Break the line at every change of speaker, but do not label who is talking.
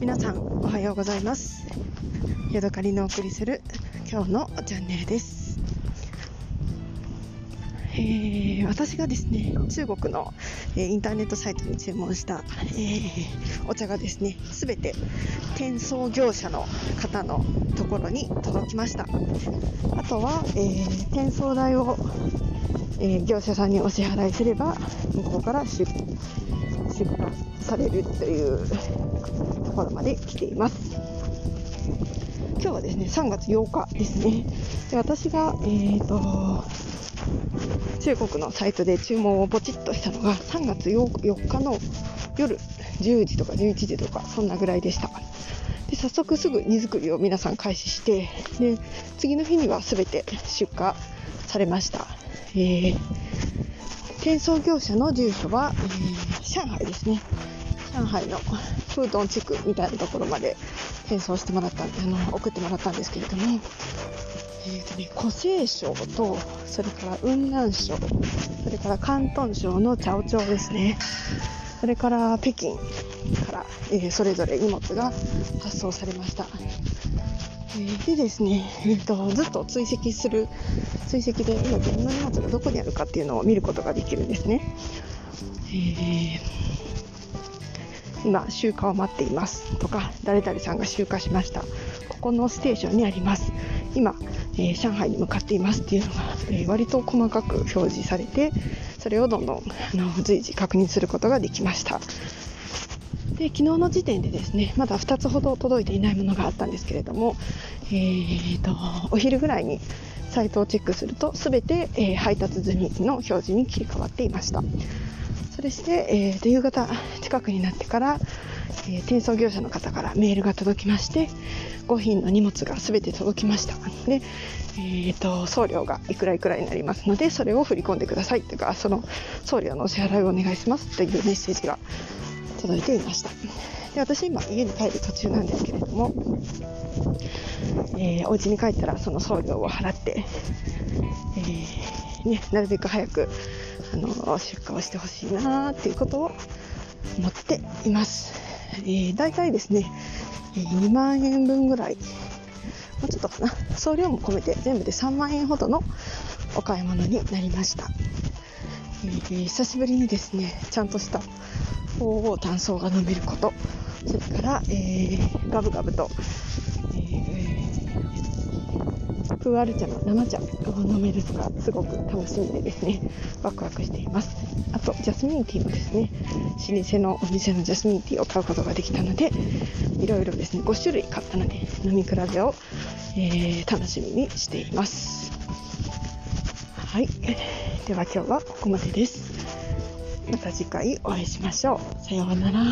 皆さんおはようございます。ヤドカリのお送りする今日のチャンネルです、えー私がですね中国の、えインターネットサイトに注文した、えーお茶がですねすべて転送業者の方のところに届きましたあとは、えー転送代を、えー業者さんにお支払いすれば向こうから出出荷されるというところまで来ています。今日はですね、3月8日ですね。で私が、えー、と中国のサイトで注文をポチッとしたのが3月 4, 日の夜10時とか11時とかそんなぐらいでした。で早速すぐ荷造りを皆さん開始してで次の日には全て出荷されました。えー転送業者の住所は、えー上海ですね。上海のフードン地区みたいなところまで転送してもらったあの送ってもらったんですけれども、えーとね、湖西省とそれから雲南省それから広東省のチャオチョウですね。それから北京から、えーそれぞれ荷物が発送されました、えーでですね、えーとずっと追跡する追跡で今自分の荷物がどこにあるかっていうのを見ることができるんですね、えー今集荷を待っていますとか誰々さんが集荷しました。ここのステーションにあります。今、えー上海に向かっていますっていうのが、えー割と細かく表示されてそれをどんどんあの随時確認することができました。で昨日の時点でですねまだ2つほど届いていないものがあったんですけれども、えーとお昼ぐらいにサイトをチェックすると全て、えー配達済みの表示に切り替わっていました。それして、えーと夕方近くになってから、えー転送業者の方からメールが届きまして5品の荷物が全て届きました。で、えーと送料がいくらいくらになりますのでそれを振り込んでください。というかその送料のお支払いをお願いします。というメッセージが届いていました。で私今家に帰る途中なんですけれども、えーお家に帰ったらその送料を払って、えーね、なるべく早くあの出荷をしてほしいなっていうことを思っています、えー、大体ですねえ2万円分ぐらいもうちょっとかな。送料も込めて全部で3万円ほどのお買い物になりました、えー久しぶりにですねちゃんとした鳳凰炭素が飲めること。それから、えーガブガブと、プーアル茶の生茶を飲めるのがすごく楽しみでですねワクワクしています。あとジャスミンティーもですね老舗のお店のジャスミンティーを買うことができたのでいろいろですね5種類買ったので飲み比べを、えー楽しみにしています。はい。では今日はここまでです。また次回お会いしましょう。さようなら。